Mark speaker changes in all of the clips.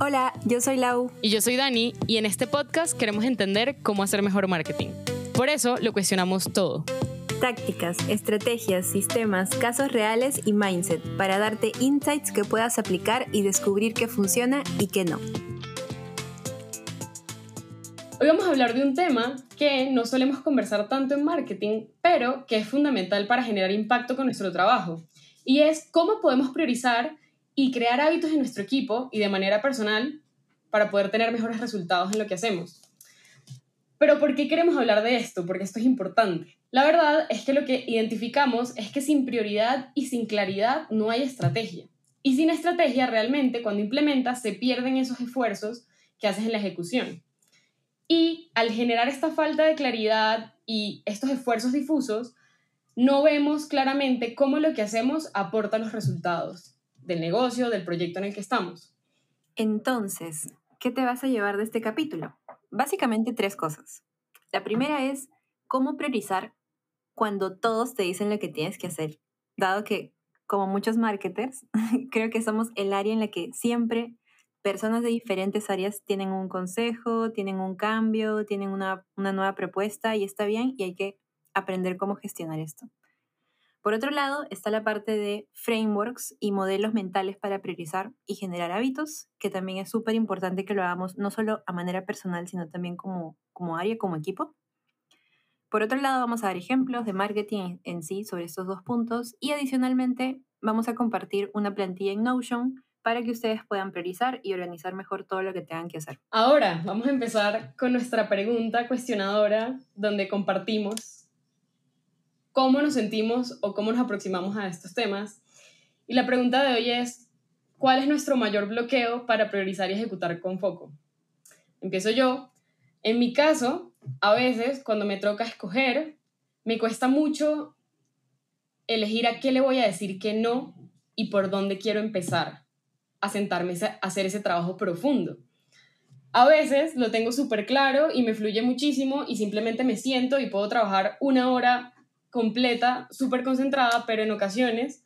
Speaker 1: Hola, yo soy Lau.
Speaker 2: Y yo soy Dani, y en este podcast queremos entender cómo hacer mejor marketing. Por eso lo cuestionamos todo.
Speaker 1: Tácticas, estrategias, sistemas, casos reales y mindset para darte insights que puedas aplicar y descubrir qué funciona y qué no.
Speaker 2: Hoy vamos a hablar de un tema que no solemos conversar tanto en marketing, pero que es fundamental para generar impacto con nuestro trabajo. Y es cómo podemos priorizar y crear hábitos en nuestro equipo y de manera personal para poder tener mejores resultados en lo que hacemos. Pero ¿por qué queremos hablar de esto? Porque esto es importante. La verdad es que lo que identificamos es que sin prioridad y sin claridad no hay estrategia. Y sin estrategia realmente cuando implementas se pierden esos esfuerzos que haces en la ejecución. Y al generar esta falta de claridad y estos esfuerzos difusos, no vemos claramente cómo lo que hacemos aporta los resultados del negocio, del proyecto en el que estamos.
Speaker 1: Entonces, ¿qué te vas a llevar de este capítulo? Básicamente tres cosas. La primera es cómo priorizar cuando todos te dicen lo que tienes que hacer, dado que, como muchos marketers, creo que somos el área en la que siempre personas de diferentes áreas tienen un consejo, tienen un cambio, tienen una, una nueva propuesta y está bien y hay que aprender cómo gestionar esto. Por otro lado, está la parte de frameworks y modelos mentales para priorizar y generar hábitos, que también es súper importante que lo hagamos no solo a manera personal, sino también como, como área, como equipo. Por otro lado, vamos a dar ejemplos de marketing en sí sobre estos dos puntos y adicionalmente vamos a compartir una plantilla en Notion para que ustedes puedan priorizar y organizar mejor todo lo que tengan que hacer.
Speaker 2: Ahora, vamos a empezar con nuestra pregunta cuestionadora donde compartimos cómo nos sentimos o cómo nos aproximamos a estos temas. Y la pregunta de hoy es, ¿cuál es nuestro mayor bloqueo para priorizar y ejecutar con foco? Empiezo yo. En mi caso, a veces cuando me toca escoger, me cuesta mucho elegir a qué le voy a decir que no y por dónde quiero empezar a sentarme a hacer ese trabajo profundo. A veces lo tengo súper claro y me fluye muchísimo y simplemente me siento y puedo trabajar una hora completa, súper concentrada, pero en ocasiones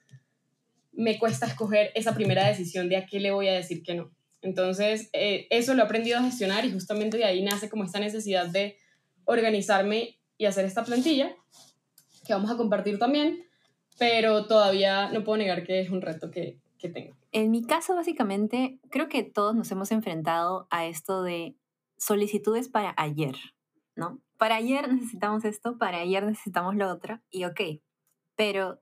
Speaker 2: me cuesta escoger esa primera decisión de a qué le voy a decir que no. Entonces, eh, eso lo he aprendido a gestionar y justamente de ahí nace como esta necesidad de organizarme y hacer esta plantilla, que vamos a compartir también, pero todavía no puedo negar que es un reto que, que tengo.
Speaker 1: En mi caso, básicamente, creo que todos nos hemos enfrentado a esto de solicitudes para ayer, ¿no? Para ayer necesitamos esto, para ayer necesitamos lo otro, y ok, pero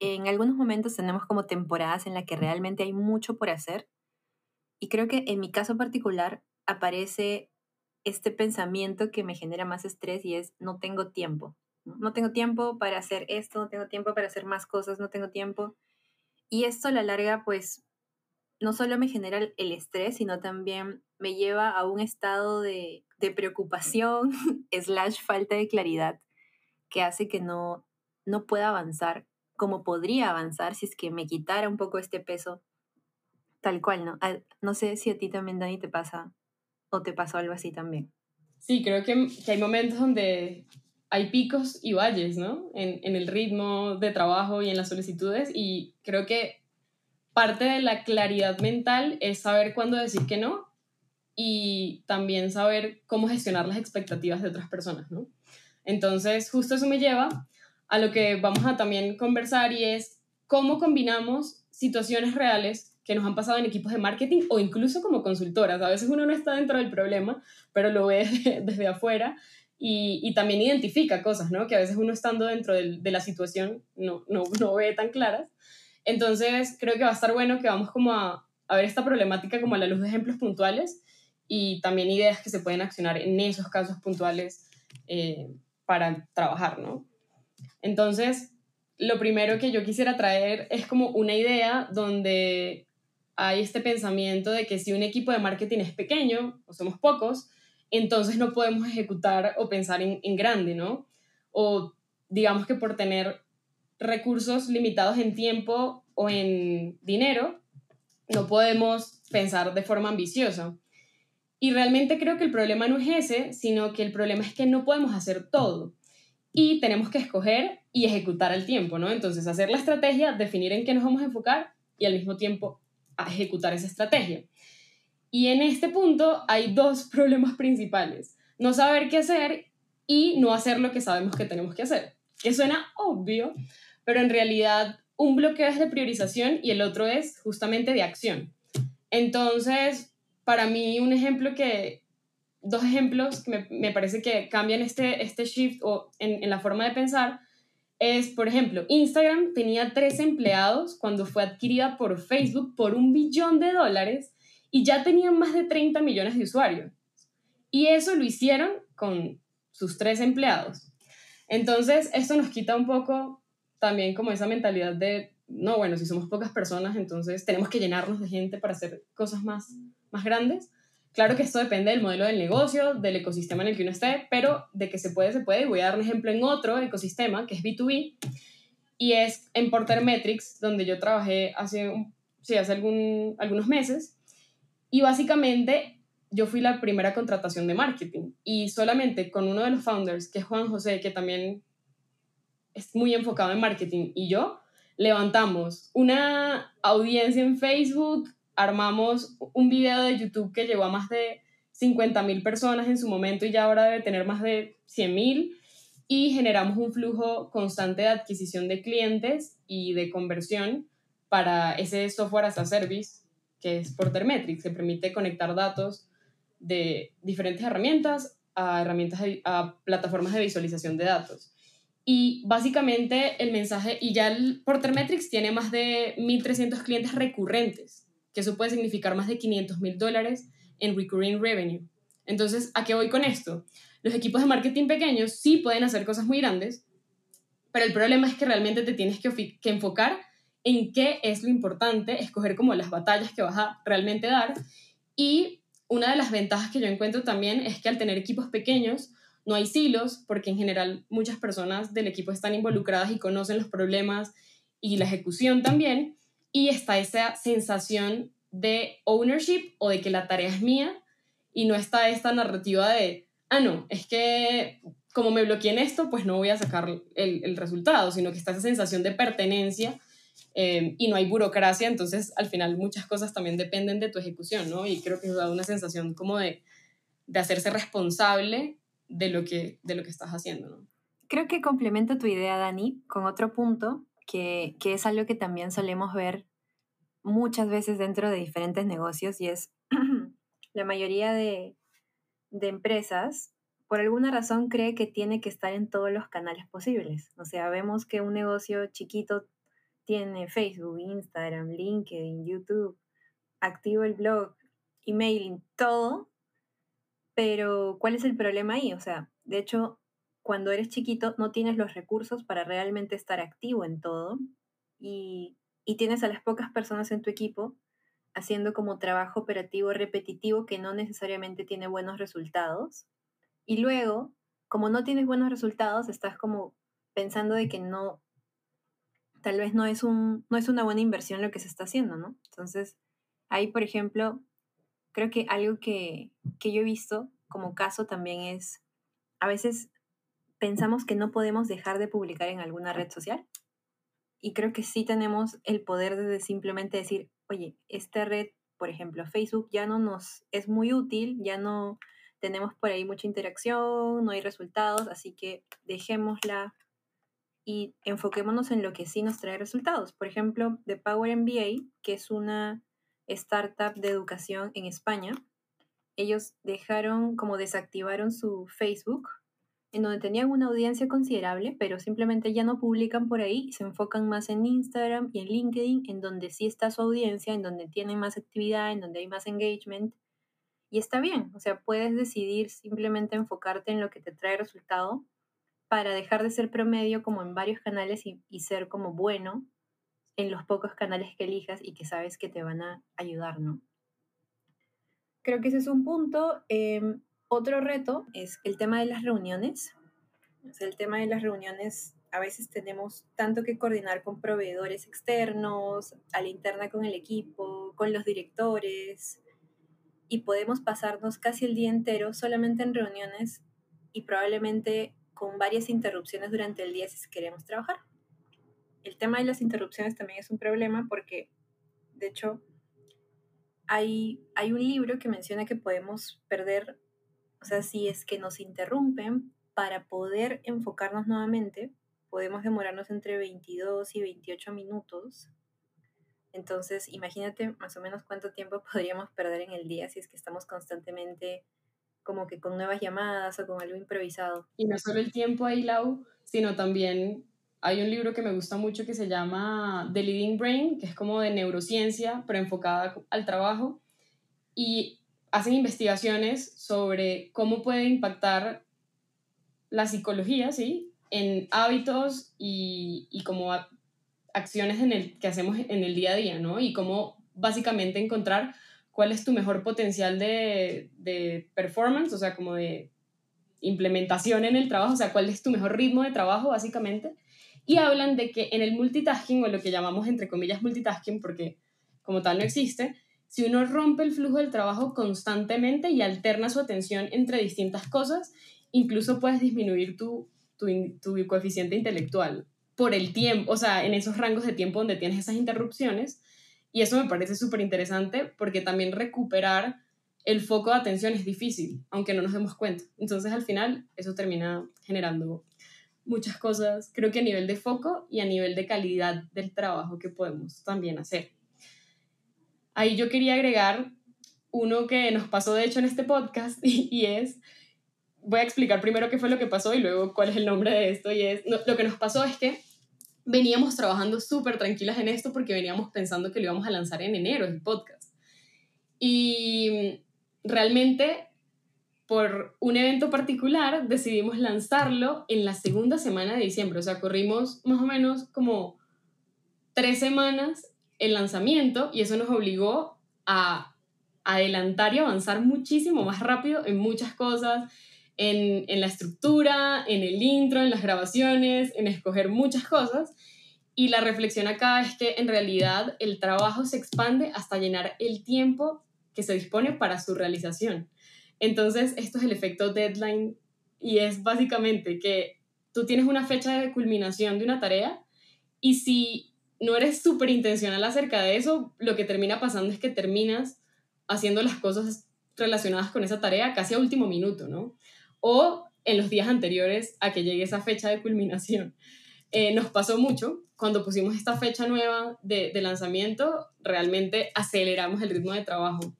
Speaker 1: en algunos momentos tenemos como temporadas en las que realmente hay mucho por hacer, y creo que en mi caso particular aparece este pensamiento que me genera más estrés y es no tengo tiempo. No tengo tiempo para hacer esto, no tengo tiempo para hacer más cosas, no tengo tiempo. Y esto a la larga, pues, no solo me genera el estrés, sino también me lleva a un estado de de preocupación slash falta de claridad que hace que no, no pueda avanzar como podría avanzar si es que me quitara un poco este peso tal cual, ¿no? Ah, no sé si a ti también, Dani, te pasa o te pasó algo así también.
Speaker 2: Sí, creo que, que hay momentos donde hay picos y valles, ¿no? En, en el ritmo de trabajo y en las solicitudes y creo que parte de la claridad mental es saber cuándo decir que no y también saber cómo gestionar las expectativas de otras personas, ¿no? Entonces, justo eso me lleva a lo que vamos a también conversar y es cómo combinamos situaciones reales que nos han pasado en equipos de marketing o incluso como consultoras. A veces uno no está dentro del problema, pero lo ve desde afuera y, también identifica cosas, ¿no? Que a veces uno estando dentro de la situación no, no, no, ve tan claras. Entonces, creo que va a estar bueno que vamos como a, a ver esta problemática como a la luz de ejemplos puntuales y también ideas que se pueden accionar en esos casos puntuales eh, para trabajar, ¿no? Entonces, lo primero que yo quisiera traer es como una idea donde hay este pensamiento de que si un equipo de marketing es pequeño o somos pocos, entonces no podemos ejecutar o pensar en, en grande, ¿no? O digamos que por tener recursos limitados en tiempo o en dinero, no podemos pensar de forma ambiciosa. Y realmente creo que el problema no es ese, sino que el problema es que no podemos hacer todo. Y tenemos que escoger y ejecutar al tiempo, ¿no? Entonces, hacer la estrategia, definir en qué nos vamos a enfocar y al mismo tiempo ejecutar esa estrategia. Y en este punto hay dos problemas principales. No saber qué hacer y no hacer lo que sabemos que tenemos que hacer. Que suena obvio, pero en realidad un bloqueo es de priorización y el otro es justamente de acción. Entonces, para mí un ejemplo que, dos ejemplos que me, parece que cambian este, este shift o en, en la forma de pensar es, por ejemplo, Instagram tenía tres empleados cuando fue adquirida por Facebook por un billón de dólares y ya tenían más de 30 millones de usuarios. Y eso lo hicieron con sus tres empleados. Entonces, esto nos quita un poco también como esa mentalidad de, no, bueno, si somos pocas personas, entonces tenemos que llenarnos de gente para hacer cosas más, más grandes. Claro que esto depende del modelo del negocio, del ecosistema en el que uno esté, pero de que se puede, se puede. Y voy a dar un ejemplo en otro ecosistema que es B2B y es en Porter Metrics, donde yo trabajé hace, sí, hace algún, algunos meses. Y básicamente yo fui la primera contratación de marketing y solamente con uno de los founders, que es Juan José, que también es muy enfocado en marketing, y yo levantamos una audiencia en Facebook, armamos un video de YouTube que llegó a más de 50 mil personas en su momento y ya ahora debe tener más de 100 mil y generamos un flujo constante de adquisición de clientes y de conversión para ese software as a service que es Portermetrics, que permite conectar datos de diferentes herramientas a herramientas a plataformas de visualización de datos. Y básicamente el mensaje, y ya el Portermetrics tiene más de 1.300 clientes recurrentes que eso puede significar más de 500 mil dólares en recurring revenue. Entonces, ¿a qué voy con esto? Los equipos de marketing pequeños sí pueden hacer cosas muy grandes, pero el problema es que realmente te tienes que, que enfocar en qué es lo importante, escoger como las batallas que vas a realmente dar. Y una de las ventajas que yo encuentro también es que al tener equipos pequeños, no hay silos, porque en general muchas personas del equipo están involucradas y conocen los problemas y la ejecución también y está esa sensación de ownership o de que la tarea es mía y no está esta narrativa de, ah, no, es que como me bloqueé en esto, pues no voy a sacar el, el resultado, sino que está esa sensación de pertenencia eh, y no hay burocracia, entonces al final muchas cosas también dependen de tu ejecución, ¿no? Y creo que da una sensación como de, de hacerse responsable de lo, que, de lo que estás haciendo.
Speaker 1: Creo que complemento tu idea, Dani, con otro punto que, es algo que también solemos ver muchas veces dentro de diferentes negocios y es la mayoría de, de empresas por alguna razón cree que tiene que estar en todos los canales posibles. O sea, vemos que un negocio chiquito tiene Facebook, Instagram, LinkedIn, YouTube, activo el blog, emailing, todo, pero ¿cuál es el problema ahí? O sea, de hecho, cuando eres chiquito no tienes los recursos para realmente estar activo en todo y, tienes a las pocas personas en tu equipo haciendo como trabajo operativo repetitivo que no necesariamente tiene buenos resultados. Y luego, como no tienes buenos resultados, estás como pensando de que no, tal vez no es, un, no es una buena inversión lo que se está haciendo, ¿no? Entonces, ahí, por ejemplo, creo que algo que, que yo he visto como caso también es, a veces pensamos que no podemos dejar de publicar en alguna red social. Y creo que sí tenemos el poder de simplemente decir, oye, esta red, por ejemplo, Facebook ya no nos es muy útil, ya no tenemos por ahí mucha interacción, no hay resultados, así que dejémosla y enfoquémonos en lo que sí nos trae resultados. Por ejemplo, The Power MBA, que es una startup de educación en España, ellos dejaron como desactivaron su Facebook en donde tenían una audiencia considerable, pero simplemente ya no publican por ahí y se enfocan más en Instagram y en LinkedIn, en donde sí está su audiencia, en donde tienen más actividad, en donde hay más engagement. Y está bien, o sea, puedes decidir simplemente enfocarte en lo que te trae resultado para dejar de ser promedio como en varios canales y, ser como bueno en los pocos canales que elijas y que sabes que te van a ayudar, ¿no? Creo que ese es un punto. Em, otro reto es el tema de las reuniones. el tema de las reuniones, a veces tenemos tanto que coordinar con proveedores externos, a la interna con el equipo, con los directores, y podemos pasarnos casi el día entero solamente en reuniones y probablemente con varias interrupciones durante el día si queremos trabajar. El tema de las interrupciones también es un problema porque, de hecho, hay, hay un libro que menciona que podemos perder, o sea, si es que nos interrumpen, para poder enfocarnos nuevamente, podemos demorarnos entre 22 y 28 minutos. Entonces, imagínate más o menos cuánto tiempo podríamos perder en el día si es que estamos constantemente como que con nuevas llamadas o con algo improvisado.
Speaker 2: Y no solo el tiempo ahí, Lau, sino también hay un libro que me gusta mucho que se llama The Leading Brain, que es como de neurociencia, pero enfocada al trabajo. Y hacen investigaciones sobre cómo puede impactar la psicología, ¿sí? En hábitos y, y como acciones en el, que hacemos en el día a día, ¿no? Y cómo básicamente encontrar cuál es tu mejor potencial de, de performance, o sea, como de implementación en el trabajo, o sea, cuál es tu mejor ritmo de trabajo, básicamente. Y hablan de que en el multitasking, o lo que llamamos entre comillas multitasking, porque como tal no existe, si uno rompe el flujo del trabajo constantemente y alterna su atención entre distintas cosas, incluso puedes disminuir tu, tu, tu coeficiente intelectual por el tiempo, o sea, en esos rangos de tiempo donde tienes esas interrupciones. Y eso me parece súper interesante porque también recuperar el foco de atención es difícil, aunque no nos demos cuenta. Entonces al final eso termina generando muchas cosas, creo que a nivel de foco y a nivel de calidad del trabajo que podemos también hacer. Ahí yo quería agregar uno que nos pasó de hecho en este podcast y, es, voy a explicar primero qué fue lo que pasó y luego cuál es el nombre de esto y es, lo que nos pasó es que veníamos trabajando súper tranquilas en esto porque veníamos pensando que lo íbamos a lanzar en enero, el podcast. Y realmente por un evento particular decidimos lanzarlo en la segunda semana de diciembre. O sea, corrimos más o menos como tres semanas el lanzamiento y eso nos obligó a adelantar y avanzar muchísimo más rápido en muchas cosas, en, en la estructura, en el intro, en las grabaciones, en escoger muchas cosas. Y la reflexión acá es que en realidad el trabajo se expande hasta llenar el tiempo que se dispone para su realización. Entonces, esto es el efecto deadline y es básicamente que tú tienes una fecha de culminación de una tarea y si no eres súper intencional acerca de eso, lo que termina pasando es que terminas haciendo las cosas relacionadas con esa tarea casi a último minuto, ¿no? O en los días anteriores a que llegue esa fecha de culminación. Eh, nos pasó mucho cuando pusimos esta fecha nueva de, de lanzamiento, realmente aceleramos el ritmo de trabajo.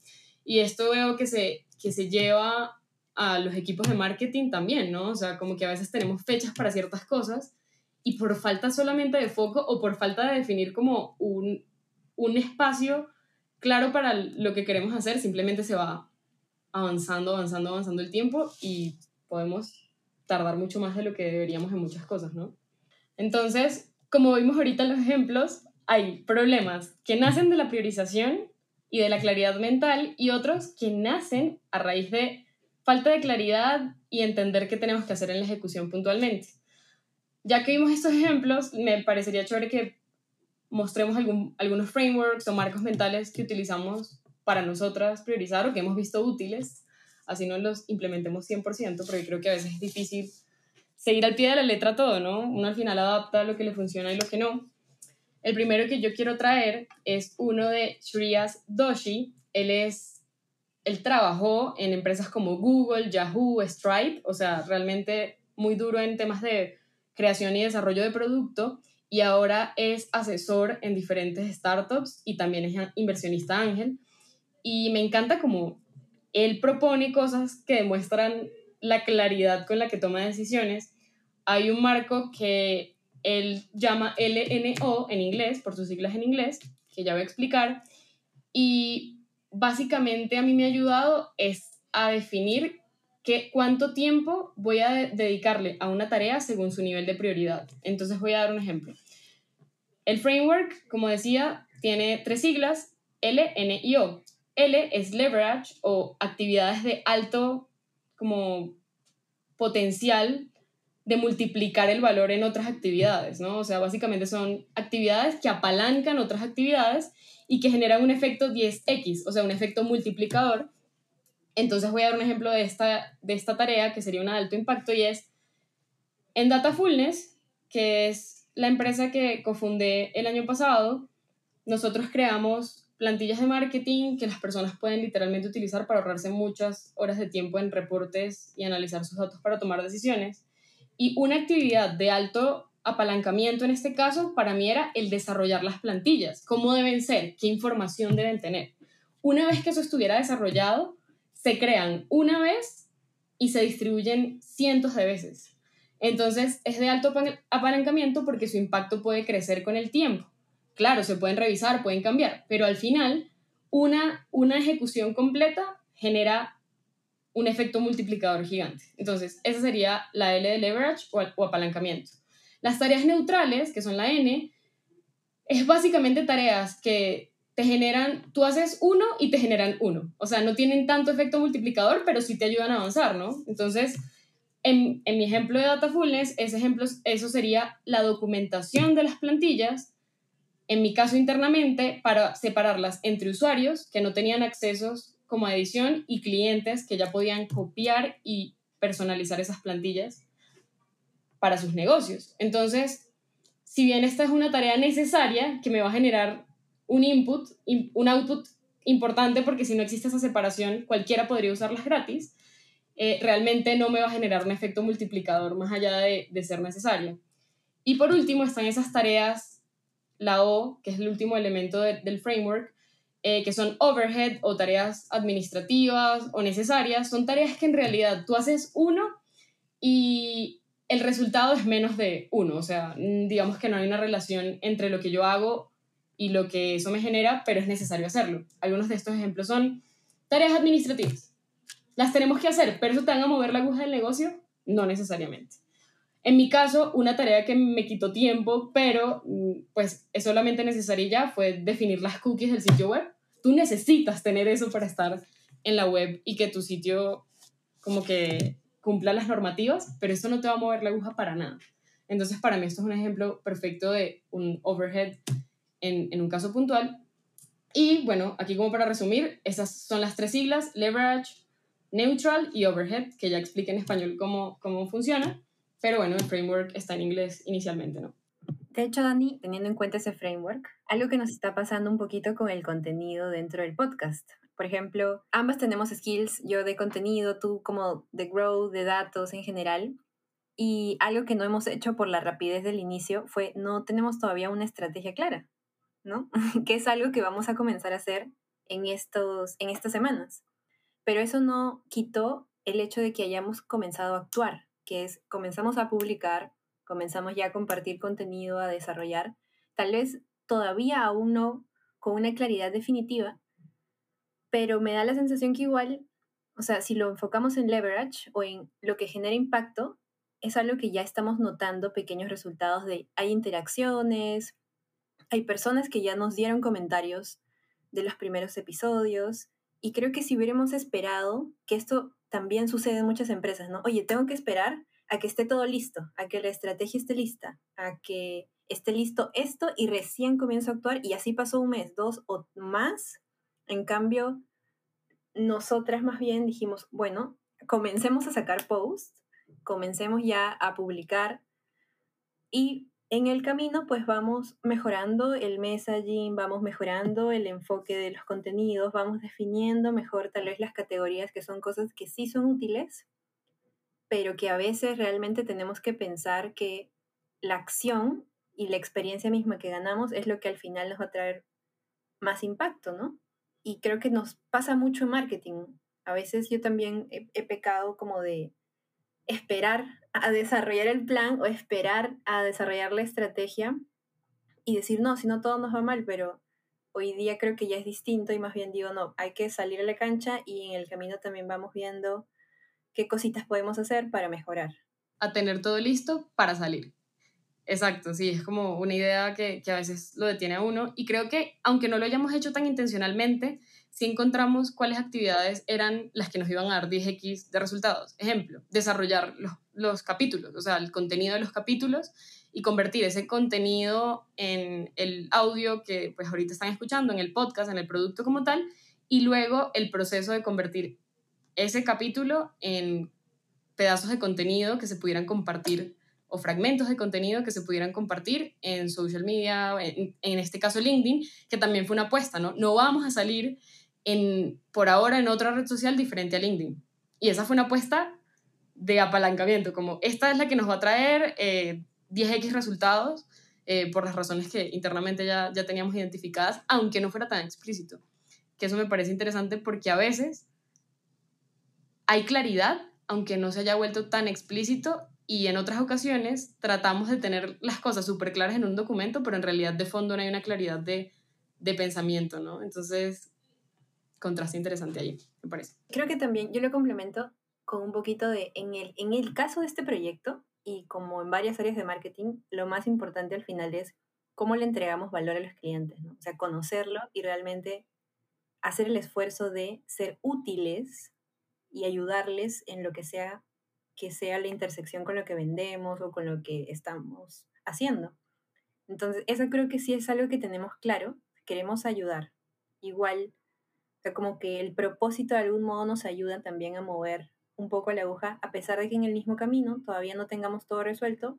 Speaker 2: Y esto veo que se que se lleva a los equipos de marketing también, ¿no? O sea, como que a veces tenemos fechas para ciertas cosas y por falta solamente de foco o por falta de definir como un, un espacio claro para lo que queremos hacer, simplemente se va avanzando, avanzando, avanzando el tiempo y podemos tardar mucho más de lo que deberíamos en muchas cosas, ¿no? Entonces, como vimos ahorita en los ejemplos, hay problemas que nacen de la priorización y de la claridad mental y otros que nacen a raíz de falta de claridad y entender qué tenemos que hacer en la ejecución puntualmente. Ya que vimos estos ejemplos, me parecería chévere que mostremos algún, algunos frameworks o marcos mentales que utilizamos para nosotras priorizar o que hemos visto útiles, así no los implementemos 100%, porque creo que a veces es difícil seguir al pie de la letra todo, ¿no? Uno al final adapta lo que le funciona y lo que no. El primero que yo quiero traer es uno de Shreyas Doshi. Él es, él trabajó en empresas como Google, Yahoo, Stripe, o sea, realmente muy duro en temas de creación y desarrollo de producto y ahora es asesor en diferentes startups y también es inversionista ángel. Y me encanta como él propone cosas que demuestran la claridad con la que toma decisiones. Hay un marco que él llama LNO en inglés, por sus siglas en inglés, que ya voy a explicar. Y básicamente a mí me ha ayudado es a definir que, cuánto tiempo voy a dedicarle a una tarea según su nivel de prioridad. Entonces voy a dar un ejemplo. El framework, como decía, tiene tres siglas, L, N y O. L es leverage o actividades de alto como potencial de multiplicar el valor en otras actividades, ¿no? O sea, básicamente son actividades que apalancan otras actividades y que generan un efecto 10x, o sea, un efecto multiplicador. Entonces voy a dar un ejemplo de esta, de esta tarea que sería una de alto impacto y es en Datafulness, que es la empresa que cofundé el año pasado, nosotros creamos plantillas de marketing que las personas pueden literalmente utilizar para ahorrarse muchas horas de tiempo en reportes y analizar sus datos para tomar decisiones. Y una actividad de alto apalancamiento en este caso para mí era el desarrollar las plantillas, cómo deben ser, qué información deben tener. Una vez que eso estuviera desarrollado, se crean una vez y se distribuyen cientos de veces. Entonces es de alto apalancamiento porque su impacto puede crecer con el tiempo. Claro, se pueden revisar, pueden cambiar, pero al final una, una ejecución completa genera un efecto multiplicador gigante. Entonces, esa sería la L de leverage o, apalancamiento. Las tareas neutrales, que son la N, es básicamente tareas que te generan, tú haces uno y te generan uno. O sea, no tienen tanto efecto multiplicador, pero sí te ayudan a avanzar, ¿no? Entonces, en, en mi ejemplo de Datafulness, ese ejemplo, eso sería la documentación de las plantillas en mi caso internamente, para separarlas entre usuarios que no tenían accesos como edición y clientes que ya podían copiar y personalizar esas plantillas para sus negocios. Entonces, si bien esta es una tarea necesaria que me va a generar un input, un output importante, porque si no existe esa separación, cualquiera podría usarlas gratis, eh, realmente no me va a generar un efecto multiplicador más allá de, ser necesaria. Y por último están esas tareas la O, que es el último elemento del framework, eh, que son overhead o tareas administrativas o necesarias, son tareas que en realidad tú haces uno y el resultado es menos de uno, o sea, mm, digamos que no hay una relación entre lo que yo hago y lo que eso me genera, pero es necesario hacerlo. Algunos de estos ejemplos son tareas administrativas. Las tenemos que hacer, pero eso te van a mover la aguja del negocio, no necesariamente. En mi caso, una tarea que me quitó tiempo, pero mm, pues es solamente necesaria ya, fue definir las cookies del sitio web. Tú necesitas tener eso para estar en la web y que tu sitio como que cumpla las normativas, pero eso no te va a mover la aguja para nada. Entonces, para mí esto es un ejemplo perfecto de un overhead en, un caso puntual. Y bueno, aquí como para resumir, esas son las tres siglas, leverage, neutral y overhead, que ya expliqué en español cómo, cómo funciona. Pero bueno, el framework está en inglés inicialmente, ¿no?
Speaker 1: De hecho, Dani, teniendo en cuenta ese framework, algo que nos está pasando un poquito con el contenido dentro del podcast. Por ejemplo, ambas tenemos skills, yo de contenido, tú como de grow, de datos en general. Y algo que no hemos hecho por la rapidez del inicio fue no tenemos todavía una estrategia clara, ¿no? que es algo que vamos a comenzar a hacer en, estos, en estas semanas. Pero eso no quitó el hecho de que hayamos comenzado a actuar que es comenzamos a publicar, comenzamos ya a compartir contenido, a desarrollar, tal vez todavía aún no con una claridad definitiva, pero me da la sensación que igual, o sea, si lo enfocamos en leverage o en lo que genera impacto, es algo que ya estamos notando pequeños resultados de, hay interacciones, hay personas que ya nos dieron comentarios de los primeros episodios, y creo que si hubiéramos esperado que esto también sucede en muchas empresas, ¿no? Oye, tengo que esperar a que esté todo listo, a que la estrategia esté lista, a que esté listo esto y recién comienzo a actuar y así pasó un mes, dos o más. En cambio, nosotras más bien dijimos, bueno, comencemos a sacar posts, comencemos ya a publicar y en el camino pues vamos mejorando el messaging, vamos mejorando el enfoque de los contenidos, vamos definiendo mejor tal vez las categorías que son cosas que sí son útiles, pero que a veces realmente tenemos que pensar que la acción y la experiencia misma que ganamos es lo que al final nos va a traer más impacto, ¿no? Y creo que nos pasa mucho en marketing. A veces yo también he, he pecado como de esperar a desarrollar el plan o esperar a desarrollar la estrategia y decir, no, si no todo nos va mal, pero hoy día creo que ya es distinto y más bien digo, no, hay que salir a la cancha y en el camino también vamos viendo qué cositas podemos hacer para mejorar.
Speaker 2: A tener todo listo para salir. Exacto, sí, es como una idea que, que a veces lo detiene a uno y creo que aunque no lo hayamos hecho tan intencionalmente, si encontramos cuáles actividades eran las que nos iban a dar 10x de resultados. Ejemplo, desarrollar los, los capítulos, o sea, el contenido de los capítulos y convertir ese contenido en el audio que pues ahorita están escuchando, en el podcast, en el producto como tal, y luego el proceso de convertir ese capítulo en pedazos de contenido que se pudieran compartir o fragmentos de contenido que se pudieran compartir en social media, en, en, este caso LinkedIn, que también fue una apuesta, ¿no? No vamos a salir en, por ahora en otra red social diferente a LinkedIn. Y esa fue una apuesta de apalancamiento, como esta es la que nos va a traer 10x eh, resultados eh, por las razones que internamente ya, ya teníamos identificadas, aunque no fuera tan explícito. Que eso me parece interesante porque a veces hay claridad, aunque no se haya vuelto tan explícito, y en otras ocasiones tratamos de tener las cosas súper claras en un documento, pero en realidad de fondo no hay una claridad de, de pensamiento, ¿no? Entonces, contraste interesante ahí, me parece.
Speaker 1: Creo que también yo lo complemento con un poquito de, en el, en el caso de este proyecto, y como en varias áreas de marketing, lo más importante al final es cómo le entregamos valor a los clientes, ¿no? O sea, conocerlo y realmente hacer el esfuerzo de ser útiles y ayudarles en lo que sea que sea la intersección con lo que vendemos o con lo que estamos haciendo. Entonces, eso creo que sí es algo que tenemos claro, queremos ayudar. Igual, o sea, como que el propósito de algún modo nos ayuda también a mover un poco la aguja, a pesar de que en el mismo camino todavía no tengamos todo resuelto,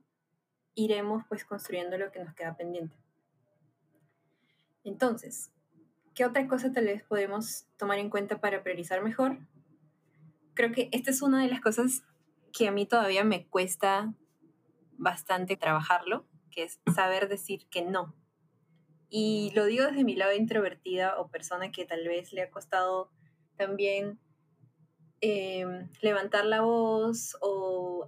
Speaker 1: iremos pues construyendo lo que nos queda pendiente. Entonces, ¿qué otra cosa tal vez podemos tomar en cuenta para priorizar mejor? Creo que esta es una de las cosas que a mí todavía me cuesta bastante trabajarlo, que es saber decir que no. Y lo digo desde mi lado introvertida o persona que tal vez le ha costado también em, levantar la voz o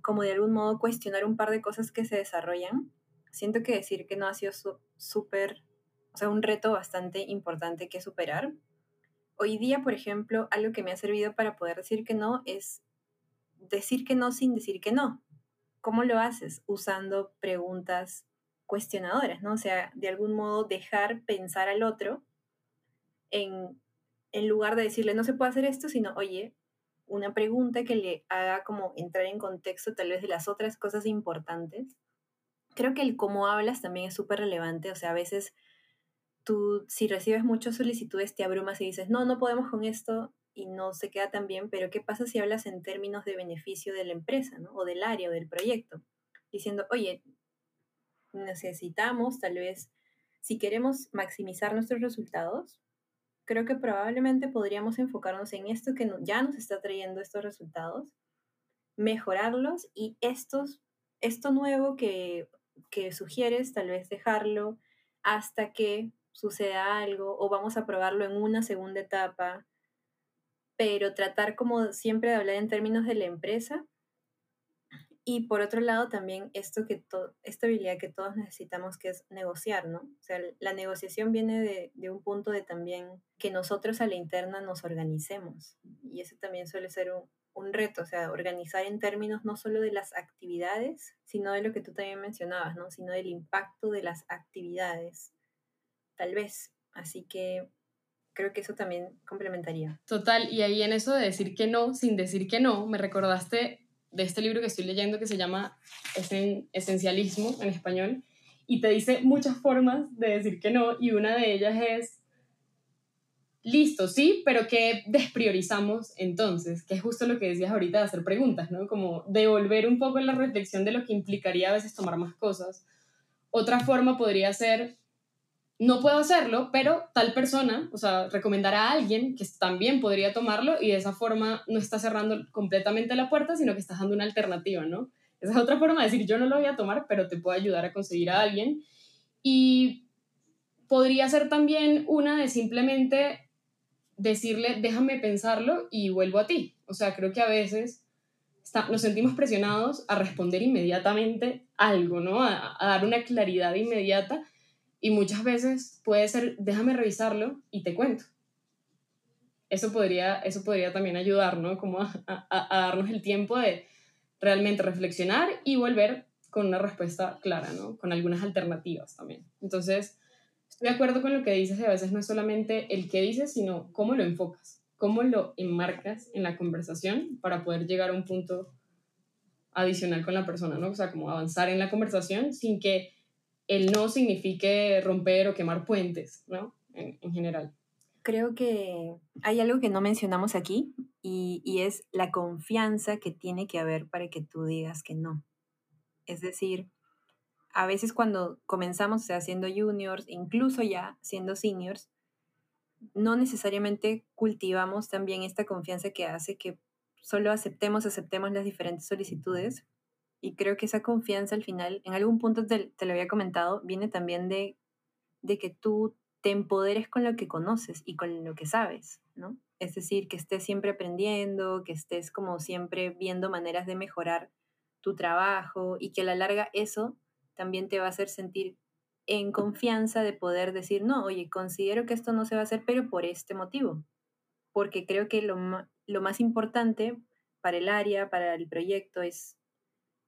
Speaker 1: como de algún modo cuestionar un par de cosas que se desarrollan. Siento que decir que no ha sido súper, o sea, un reto bastante importante que superar. Hoy día, por ejemplo, algo que me ha servido para poder decir que no es decir que no sin decir que no. ¿Cómo lo haces? Usando preguntas cuestionadoras, ¿no? O sea, de algún modo dejar pensar al otro en, en lugar de decirle no se puede hacer esto, sino, oye, una pregunta que le haga como entrar en contexto tal vez de las otras cosas importantes. Creo que el cómo hablas también es súper relevante, o sea, a veces tú si recibes muchas solicitudes te abrumas y dices, no, no podemos con esto y no se queda tan bien, pero ¿qué pasa si hablas en términos de beneficio de la empresa ¿no? o del área o del proyecto? Diciendo, oye, necesitamos tal vez, si queremos maximizar nuestros resultados, creo que probablemente podríamos enfocarnos en esto que ya nos está trayendo estos resultados, mejorarlos y estos, esto nuevo que, que sugieres, tal vez dejarlo hasta que suceda algo o vamos a probarlo en una segunda etapa pero tratar como siempre de hablar en términos de la empresa. Y por otro lado también esto que esta habilidad que todos necesitamos que es negociar, ¿no? O sea, la negociación viene de, de un punto de también que nosotros a la interna nos organicemos. Y eso también suele ser un, un reto, o sea, organizar en términos no solo de las actividades, sino de lo que tú también mencionabas, ¿no? Sino del impacto de las actividades, tal vez. Así que creo que eso también complementaría.
Speaker 2: Total, y ahí en eso de decir que no, sin decir que no, me recordaste de este libro que estoy leyendo que se llama Esencialismo en español, y te dice muchas formas de decir que no, y una de ellas es, listo, sí, pero ¿qué despriorizamos entonces? Que es justo lo que decías ahorita de hacer preguntas, ¿no? Como devolver un poco la reflexión de lo que implicaría a veces tomar más cosas. Otra forma podría ser, no puedo hacerlo, pero tal persona, o sea, recomendar a alguien que también podría tomarlo y de esa forma no está cerrando completamente la puerta, sino que estás dando una alternativa, ¿no? Esa es otra forma de decir, yo no lo voy a tomar, pero te puedo ayudar a conseguir a alguien. Y podría ser también una de simplemente decirle, déjame pensarlo y vuelvo a ti. O sea, creo que a veces nos sentimos presionados a responder inmediatamente algo, ¿no? a dar una claridad inmediata y muchas veces puede ser, déjame revisarlo y te cuento. Eso podría, eso podría también ayudar, ¿no? Como a, a, darnos el tiempo de realmente reflexionar y volver con una respuesta clara, ¿no? Con algunas alternativas también. Entonces, estoy de acuerdo con lo que dices, de a veces no es solamente el qué dices, sino cómo lo enfocas, cómo lo enmarcas en la conversación para poder llegar a un punto adicional con la persona, ¿no? O sea, como avanzar en la conversación sin que el no signifique romper o quemar puentes, ¿no? En, general.
Speaker 1: Creo que hay algo que no mencionamos aquí y, y, es la confianza que tiene que haber para que tú digas que no. Es decir, a veces cuando comenzamos, o sea, siendo juniors, incluso ya siendo seniors, no necesariamente cultivamos también esta confianza que hace que solo aceptemos, aceptemos las diferentes solicitudes. Y creo que esa confianza al final, en algún punto te, lo había comentado, viene también de, de que tú te empoderes con lo que conoces y con lo que sabes, ¿no? Es decir, que estés siempre aprendiendo, que estés como siempre viendo maneras de mejorar tu trabajo y que a la larga eso también te va a hacer sentir en confianza de poder decir, no, oye, considero que esto no se va a hacer, pero por este motivo. Porque creo que lo, lo más importante para el área, para el proyecto, es,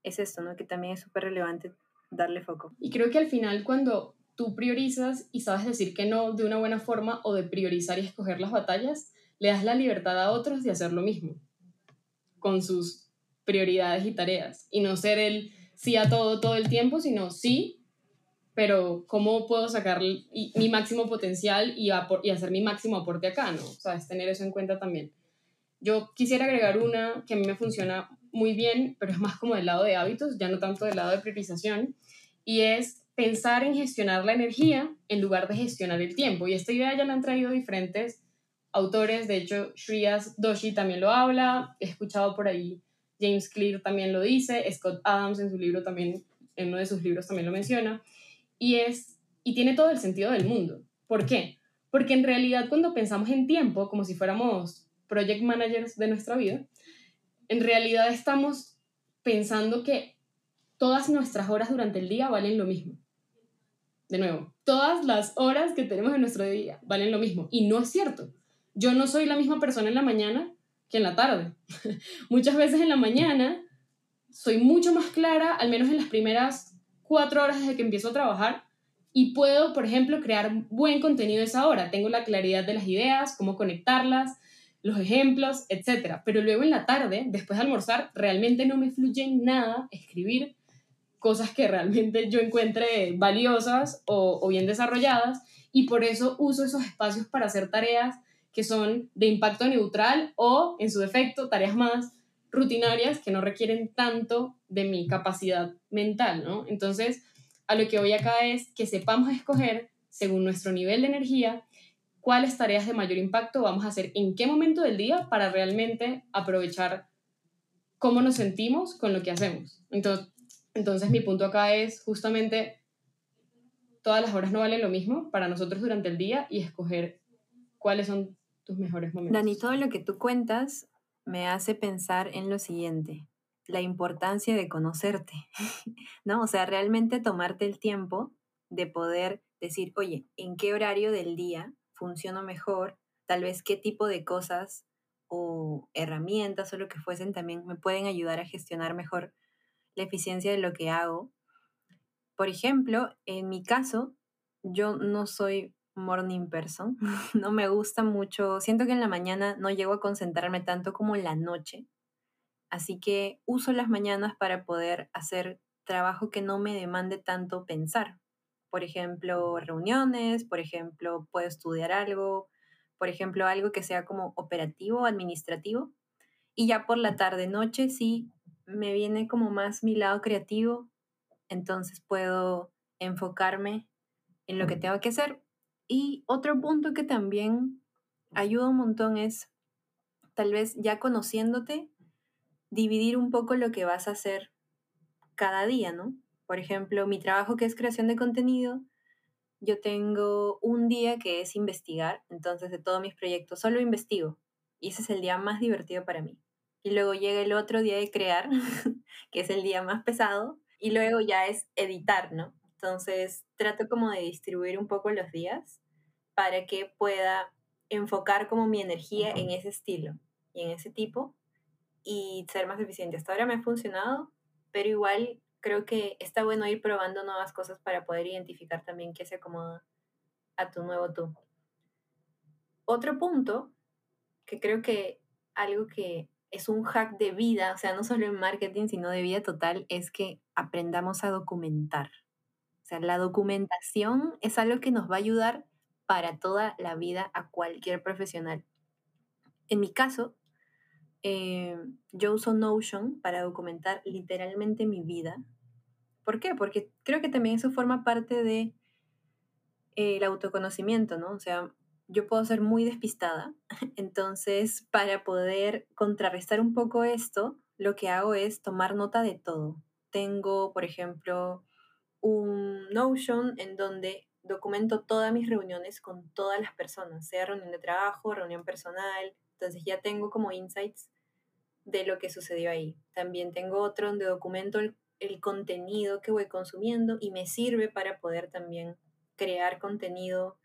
Speaker 1: es esto, ¿no? Que también es súper relevante darle foco.
Speaker 2: Y creo que al final cuando tú priorizas y sabes decir que no de una buena forma o de priorizar y escoger las batallas, le das la libertad a otros de hacer lo mismo, con sus prioridades y tareas. Y no ser el sí a todo todo el tiempo, sino sí, pero ¿cómo puedo sacar mi máximo potencial y, y hacer mi máximo aporte acá? ¿no? O sea, es tener eso en cuenta también. Yo quisiera agregar una que a mí me funciona muy bien, pero es más como del lado de hábitos, ya no tanto del lado de priorización, y es pensar en gestionar la energía en lugar de gestionar el tiempo. Y esta idea ya la han traído diferentes autores, de hecho, Shreyas Doshi también lo habla, he escuchado por ahí, James Clear también lo dice, Scott Adams en su libro también, en uno de sus libros también lo menciona, y, es, y tiene todo el sentido del mundo. ¿Por qué? Porque en realidad cuando pensamos en tiempo, como si fuéramos project managers de nuestra vida, en realidad estamos pensando que todas nuestras horas durante el día valen lo mismo. De nuevo, todas las horas que tenemos en nuestro día valen lo mismo. Y no es cierto. Yo no soy la misma persona en la mañana que en la tarde. Muchas veces en la mañana soy mucho más clara, al menos en las primeras cuatro horas desde que empiezo a trabajar y puedo, por ejemplo, crear buen contenido esa hora. Tengo la claridad de las ideas, cómo conectarlas, los ejemplos, etc. Pero luego en la tarde, después de almorzar, realmente no me fluye nada escribir cosas que realmente yo encuentre valiosas o, o bien desarrolladas y por eso uso esos espacios para hacer tareas que son de impacto neutral o, en su defecto, tareas más rutinarias que no requieren tanto de mi capacidad mental, ¿no? Entonces, a lo que voy acá es que sepamos escoger, según nuestro nivel de energía, cuáles tareas de mayor impacto vamos a hacer en qué momento del día para realmente aprovechar cómo nos sentimos con lo que hacemos. Entonces, entonces mi punto acá es justamente todas las horas no valen lo mismo para nosotros durante el día y escoger cuáles son tus mejores momentos.
Speaker 1: Dani, todo lo que tú cuentas me hace pensar en lo siguiente, la importancia de conocerte, ¿no? O sea, realmente tomarte el tiempo de poder decir, oye, ¿en qué horario del día funciono mejor? Tal vez qué tipo de cosas o herramientas o lo que fuesen también me pueden ayudar a gestionar mejor la eficiencia de lo que hago. Por ejemplo, en mi caso, yo no soy morning person. no me gusta mucho. Siento que en la mañana no llego a concentrarme tanto como en la noche. Así que uso las mañanas para poder hacer trabajo que no me demande tanto pensar. Por ejemplo, reuniones, por ejemplo, puedo estudiar algo, por ejemplo, algo que sea como operativo, administrativo. Y ya por la tarde, noche, sí, me viene como más mi lado creativo, entonces puedo enfocarme en lo que tengo que hacer y otro punto que también ayuda un montón es, tal vez ya conociéndote, dividir un poco lo que vas a hacer cada día, ¿no? Por ejemplo, mi trabajo que es creación de contenido, yo tengo un día que es investigar, entonces de todos mis proyectos solo investigo y ese es el día más divertido para mí. Y luego llega el otro día de crear, que es el día más pesado, y luego ya es editar, ¿no? Entonces trato como de distribuir un poco los días para que pueda enfocar como mi energía en ese estilo y en ese tipo y ser más eficiente. Hasta ahora me ha funcionado, pero igual creo que está bueno ir probando nuevas cosas para poder identificar también qué se acomoda a tu nuevo tú. Otro punto, que creo que algo que es un hack de vida, o sea, no solo en marketing, sino de vida total, es que aprendamos a documentar. O sea, la documentación es algo que nos va a ayudar para toda la vida a cualquier profesional. En mi caso, eh, yo uso Notion para documentar literalmente mi vida. ¿Por qué? Porque creo que también eso forma parte de eh, el autoconocimiento, ¿no? O sea, yo puedo ser muy despistada, entonces para poder contrarrestar un poco esto, lo que hago es tomar nota de todo. Tengo, por ejemplo, un Notion en donde documento todas mis reuniones con todas las personas, sea reunión de trabajo, reunión personal, entonces ya tengo como insights de lo que sucedió ahí. También tengo otro donde documento el, el contenido que voy consumiendo y me sirve para poder también crear contenido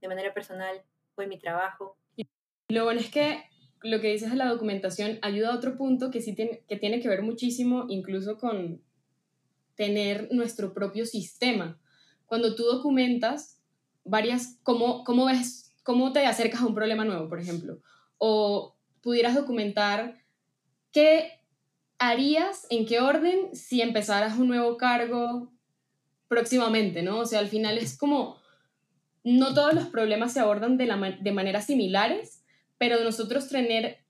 Speaker 1: de manera personal o en mi trabajo.
Speaker 2: Y lo bueno es que lo que dices de la documentación ayuda a otro punto que sí tiene que, tiene que ver muchísimo incluso con tener nuestro propio sistema. Cuando tú documentas varias, cómo, cómo ves, cómo te acercas a un problema nuevo, por ejemplo, o pudieras documentar qué harías, en qué orden, si empezaras un nuevo cargo próximamente, ¿no? O sea, al final es como, no todos los problemas se abordan de, la, de maneras similares, pero nosotros tener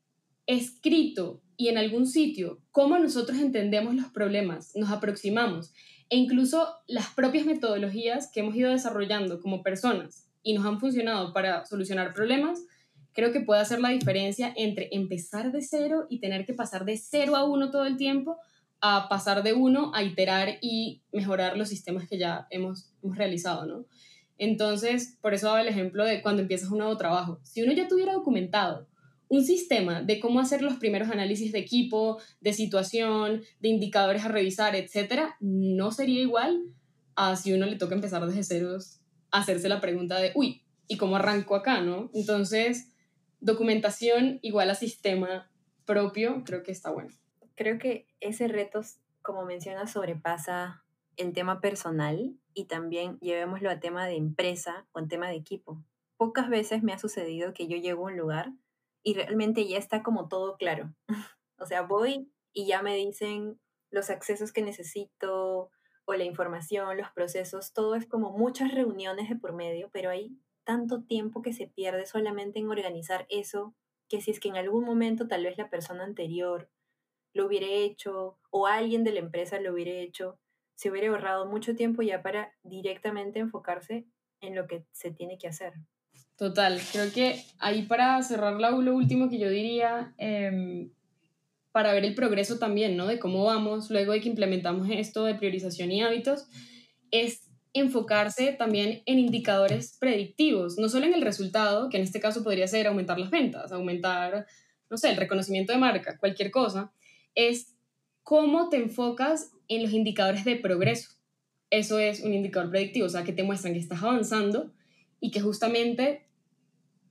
Speaker 2: escrito y en algún sitio cómo nosotros entendemos los problemas, nos aproximamos e incluso las propias metodologías que hemos ido desarrollando como personas y nos han funcionado para solucionar problemas, creo que puede hacer la diferencia entre empezar de cero y tener que pasar de cero a uno todo el tiempo a pasar de uno a iterar y mejorar los sistemas que ya hemos, hemos realizado, ¿no? Entonces, por eso daba el ejemplo de cuando empiezas un nuevo trabajo. Si uno ya tuviera documentado un sistema de cómo hacer los primeros análisis de equipo, de situación, de indicadores a revisar, etcétera, no sería igual a si uno le toca empezar desde ceros, hacerse la pregunta de, uy, ¿y cómo arranco acá, no? Entonces, documentación igual a sistema propio, creo que está bueno
Speaker 1: creo que ese reto, como mencionas, sobrepasa el tema personal y también llevémoslo a tema de empresa o en tema de equipo. Pocas veces me ha sucedido que yo llego a un lugar y realmente ya está como todo claro. o sea, voy y ya me dicen los accesos que necesito o la información, los procesos, todo es como muchas reuniones de por medio, pero hay tanto tiempo que se pierde solamente en organizar eso, que si es que en algún momento tal vez la persona anterior lo hubiera hecho o alguien de la empresa lo hubiera hecho, se hubiera ahorrado mucho tiempo ya para directamente enfocarse en lo que se tiene que hacer.
Speaker 2: Total, creo que ahí para cerrar lo último que yo diría, em, para ver el progreso también, ¿no? De cómo vamos luego de que implementamos esto de priorización y hábitos, es enfocarse también en indicadores predictivos, no solo en el resultado, que en este caso podría ser aumentar las ventas, aumentar, no sé, el reconocimiento de marca, cualquier cosa, es cómo te enfocas en los indicadores de progreso. Eso es un indicador predictivo, o sea, que te muestran que estás avanzando y que justamente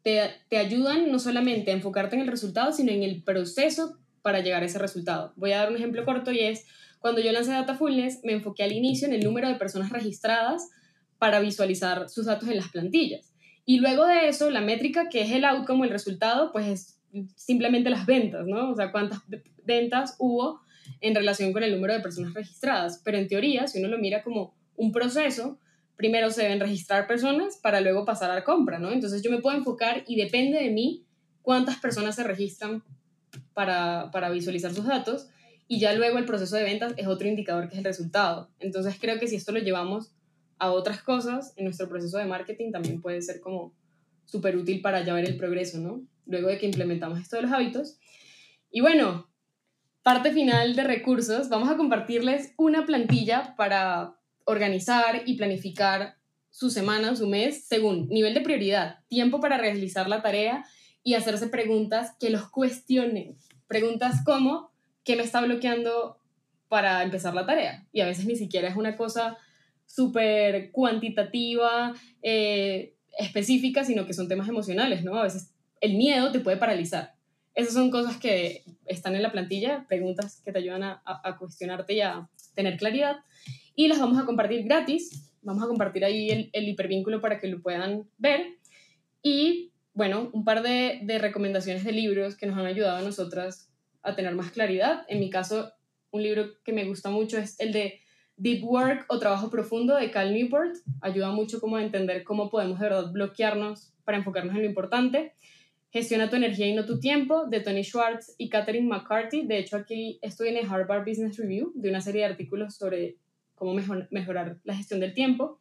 Speaker 2: te, te ayudan no solamente a enfocarte en el resultado, sino en el proceso para llegar a ese resultado. Voy a dar un ejemplo corto y es cuando yo lancé Datafulness, me enfoqué al inicio en el número de personas registradas para visualizar sus datos en las plantillas. Y luego de eso, la métrica que es el outcome, el resultado, pues es simplemente las ventas, ¿no? O sea, cuántas ventas hubo en relación con el número de personas registradas. Pero en teoría, si uno lo mira como un proceso, primero se deben registrar personas para luego pasar a la compra, ¿no? Entonces yo me puedo enfocar y depende de mí cuántas personas se registran para, para visualizar sus datos y ya luego el proceso de ventas es otro indicador que es el resultado. Entonces creo que si esto lo llevamos a otras cosas en nuestro proceso de marketing también puede ser como súper útil para ya ver el progreso, ¿no? Luego de que implementamos esto de los hábitos. Y bueno, parte final de recursos, vamos a compartirles una plantilla para organizar y planificar su semana, su mes, según nivel de prioridad, tiempo para realizar la tarea y hacerse preguntas que los cuestionen. Preguntas como, ¿qué me está bloqueando para empezar la tarea? Y a veces ni siquiera es una cosa súper cuantitativa, eh, específica, sino que son temas emocionales, ¿no? A veces el miedo te puede paralizar. Esas son cosas que están en la plantilla, preguntas que te ayudan a, a, cuestionarte y a tener claridad. Y las vamos a compartir gratis. Vamos a compartir ahí el, el hipervínculo para que lo puedan ver. Y bueno, un par de, de, recomendaciones de libros que nos han ayudado a nosotras a tener más claridad. En mi caso, un libro que me gusta mucho es el de Deep Work o Trabajo Profundo de Cal Newport. Ayuda mucho como a entender cómo podemos de verdad bloquearnos para enfocarnos en lo importante. Gestiona tu energía y no tu tiempo, de Tony Schwartz y Catherine McCarthy. De hecho, aquí estoy en el Harvard Business Review, de una serie de artículos sobre cómo mejor, mejorar la gestión del tiempo.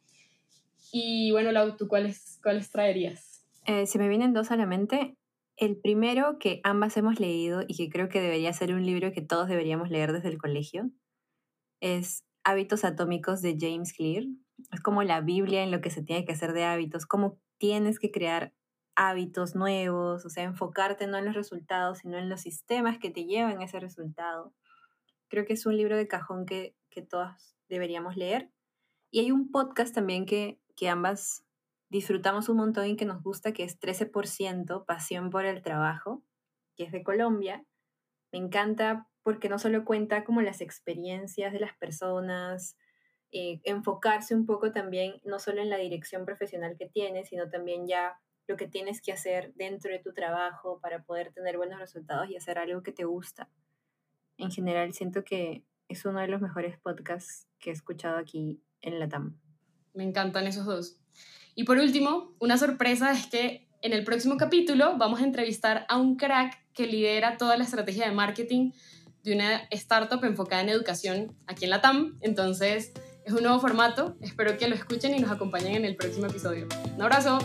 Speaker 2: Y bueno, Lau, ¿tú cuáles, cuáles traerías?
Speaker 1: Eh, se me vienen dos a la mente. El primero que ambas hemos leído y que creo que debería ser un libro que todos deberíamos leer desde el colegio es Hábitos Atómicos de James Clear. Es como la Biblia en lo que se tiene que hacer de hábitos, cómo tienes que crear hábitos nuevos, o sea, enfocarte no en los resultados, sino en los sistemas que te llevan a ese resultado. Creo que es un libro de cajón que, que todas deberíamos leer. Y hay un podcast también que, que ambas disfrutamos un montón y que nos gusta, que es 13% Pasión por el Trabajo, que es de Colombia. Me encanta porque no solo cuenta como las experiencias de las personas, eh, enfocarse un poco también, no solo en la dirección profesional que tienes, sino también ya lo que tienes que hacer dentro de tu trabajo para poder tener buenos resultados y hacer algo que te gusta. En general, siento que es uno de los mejores podcasts que he escuchado aquí en la TAM.
Speaker 2: Me encantan esos dos. Y por último, una sorpresa es que en el próximo capítulo vamos a entrevistar a un crack que lidera toda la estrategia de marketing de una startup enfocada en educación aquí en la TAM. Entonces, es un nuevo formato. Espero que lo escuchen y nos acompañen en el próximo episodio. Un abrazo.